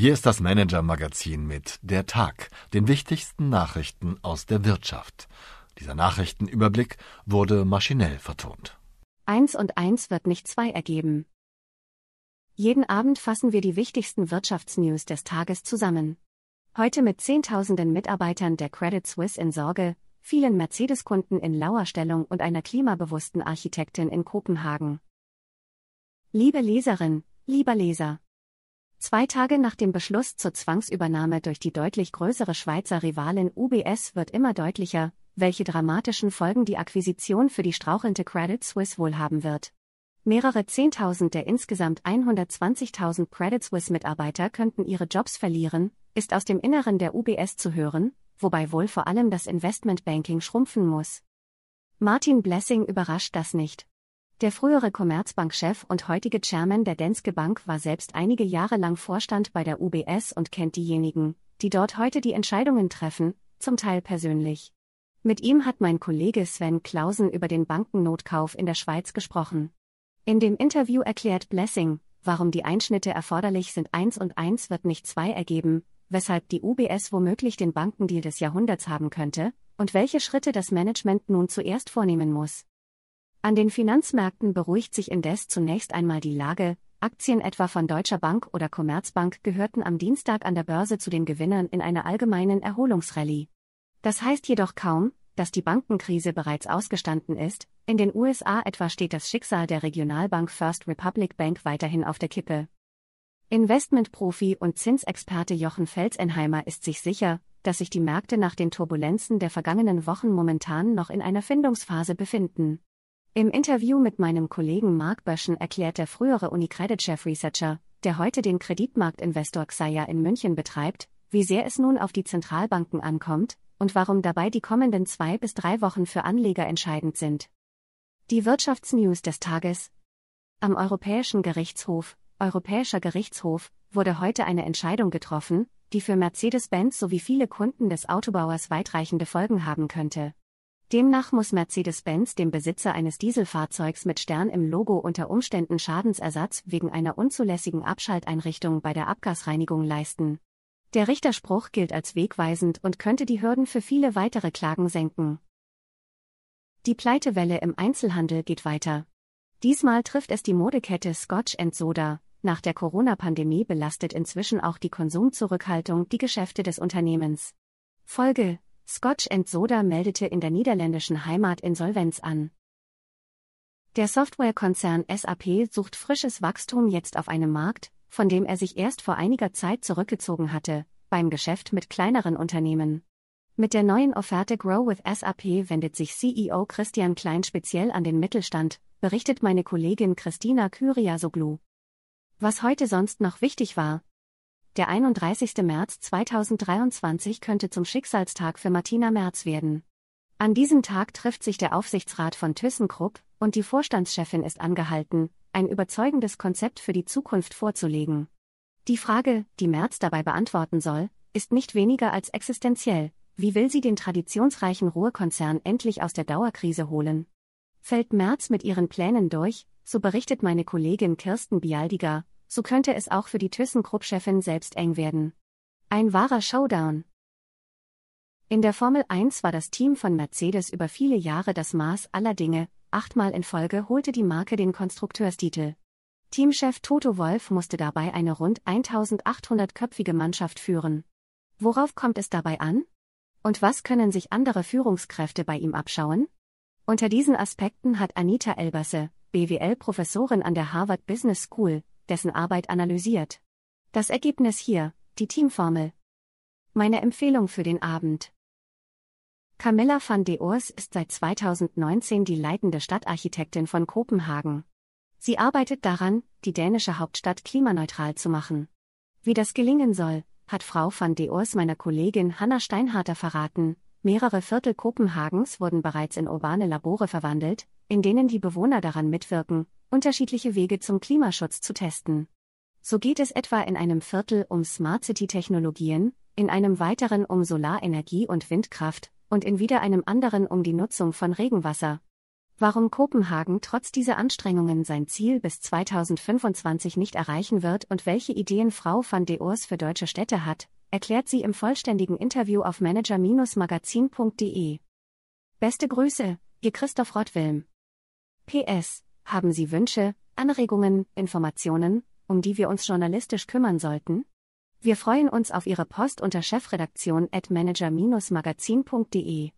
Hier ist das Manager-Magazin mit Der Tag, den wichtigsten Nachrichten aus der Wirtschaft. Dieser Nachrichtenüberblick wurde maschinell vertont. Eins und eins wird nicht zwei ergeben. Jeden Abend fassen wir die wichtigsten Wirtschaftsnews des Tages zusammen. Heute mit Zehntausenden Mitarbeitern der Credit Suisse in Sorge, vielen Mercedes-Kunden in lauer Stellung und einer klimabewussten Architektin in Kopenhagen. Liebe Leserin, lieber Leser. Zwei Tage nach dem Beschluss zur Zwangsübernahme durch die deutlich größere Schweizer Rivalin UBS wird immer deutlicher, welche dramatischen Folgen die Akquisition für die strauchelnde Credit Suisse wohl haben wird. Mehrere Zehntausend der insgesamt 120.000 Credit Suisse Mitarbeiter könnten ihre Jobs verlieren, ist aus dem Inneren der UBS zu hören, wobei wohl vor allem das Investmentbanking schrumpfen muss. Martin Blessing überrascht das nicht. Der frühere Commerzbank-Chef und heutige Chairman der Danske Bank war selbst einige Jahre lang Vorstand bei der UBS und kennt diejenigen, die dort heute die Entscheidungen treffen, zum Teil persönlich. Mit ihm hat mein Kollege Sven Clausen über den Bankennotkauf in der Schweiz gesprochen. In dem Interview erklärt Blessing, warum die Einschnitte erforderlich sind. Eins und eins wird nicht zwei ergeben, weshalb die UBS womöglich den Bankendeal des Jahrhunderts haben könnte, und welche Schritte das Management nun zuerst vornehmen muss. An den Finanzmärkten beruhigt sich indes zunächst einmal die Lage, Aktien etwa von Deutscher Bank oder Commerzbank gehörten am Dienstag an der Börse zu den Gewinnern in einer allgemeinen Erholungsrallye. Das heißt jedoch kaum, dass die Bankenkrise bereits ausgestanden ist, in den USA etwa steht das Schicksal der Regionalbank First Republic Bank weiterhin auf der Kippe. Investmentprofi und Zinsexperte Jochen Felsenheimer ist sich sicher, dass sich die Märkte nach den Turbulenzen der vergangenen Wochen momentan noch in einer Findungsphase befinden. Im Interview mit meinem Kollegen Mark Böschen erklärt der frühere Unicredit-Chef Researcher, der heute den Kreditmarktinvestor Xaya in München betreibt, wie sehr es nun auf die Zentralbanken ankommt und warum dabei die kommenden zwei bis drei Wochen für Anleger entscheidend sind. Die Wirtschaftsnews des Tages. Am Europäischen Gerichtshof, Europäischer Gerichtshof, wurde heute eine Entscheidung getroffen, die für Mercedes-Benz sowie viele Kunden des Autobauers weitreichende Folgen haben könnte. Demnach muss Mercedes-Benz dem Besitzer eines Dieselfahrzeugs mit Stern im Logo unter Umständen Schadensersatz wegen einer unzulässigen Abschalteinrichtung bei der Abgasreinigung leisten. Der Richterspruch gilt als wegweisend und könnte die Hürden für viele weitere Klagen senken. Die Pleitewelle im Einzelhandel geht weiter. Diesmal trifft es die Modekette Scotch Soda. Nach der Corona-Pandemie belastet inzwischen auch die Konsumzurückhaltung die Geschäfte des Unternehmens. Folge Scotch Soda meldete in der niederländischen Heimat Insolvenz an. Der Softwarekonzern SAP sucht frisches Wachstum jetzt auf einem Markt, von dem er sich erst vor einiger Zeit zurückgezogen hatte, beim Geschäft mit kleineren Unternehmen. Mit der neuen Offerte Grow with SAP wendet sich CEO Christian Klein speziell an den Mittelstand, berichtet meine Kollegin Christina Kyriasoglu. Was heute sonst noch wichtig war, der 31. März 2023 könnte zum Schicksalstag für Martina Merz werden. An diesem Tag trifft sich der Aufsichtsrat von ThyssenKrupp und die Vorstandschefin ist angehalten, ein überzeugendes Konzept für die Zukunft vorzulegen. Die Frage, die Merz dabei beantworten soll, ist nicht weniger als existenziell. Wie will sie den traditionsreichen Ruhrkonzern endlich aus der Dauerkrise holen? Fällt Merz mit ihren Plänen durch, so berichtet meine Kollegin Kirsten Bialdiger, so könnte es auch für die ThyssenKrupp-Chefin selbst eng werden. Ein wahrer Showdown. In der Formel 1 war das Team von Mercedes über viele Jahre das Maß aller Dinge, achtmal in Folge holte die Marke den Konstrukteurstitel. Teamchef Toto Wolf musste dabei eine rund 1800-köpfige Mannschaft führen. Worauf kommt es dabei an? Und was können sich andere Führungskräfte bei ihm abschauen? Unter diesen Aspekten hat Anita Elbasse, BWL-Professorin an der Harvard Business School, dessen Arbeit analysiert. Das Ergebnis hier, die Teamformel. Meine Empfehlung für den Abend. Camilla van de Oors ist seit 2019 die leitende Stadtarchitektin von Kopenhagen. Sie arbeitet daran, die dänische Hauptstadt klimaneutral zu machen. Wie das gelingen soll, hat Frau van de Oors meiner Kollegin Hanna Steinharter verraten. Mehrere Viertel Kopenhagens wurden bereits in urbane Labore verwandelt, in denen die Bewohner daran mitwirken, unterschiedliche Wege zum Klimaschutz zu testen. So geht es etwa in einem Viertel um Smart City-Technologien, in einem weiteren um Solarenergie und Windkraft und in wieder einem anderen um die Nutzung von Regenwasser. Warum Kopenhagen trotz dieser Anstrengungen sein Ziel bis 2025 nicht erreichen wird und welche Ideen Frau van de Oors für deutsche Städte hat, erklärt sie im vollständigen Interview auf manager-magazin.de. Beste Grüße, Ihr Christoph Rottwilm. PS. Haben Sie Wünsche, Anregungen, Informationen, um die wir uns journalistisch kümmern sollten? Wir freuen uns auf Ihre Post unter chefredaktion at manager-magazin.de.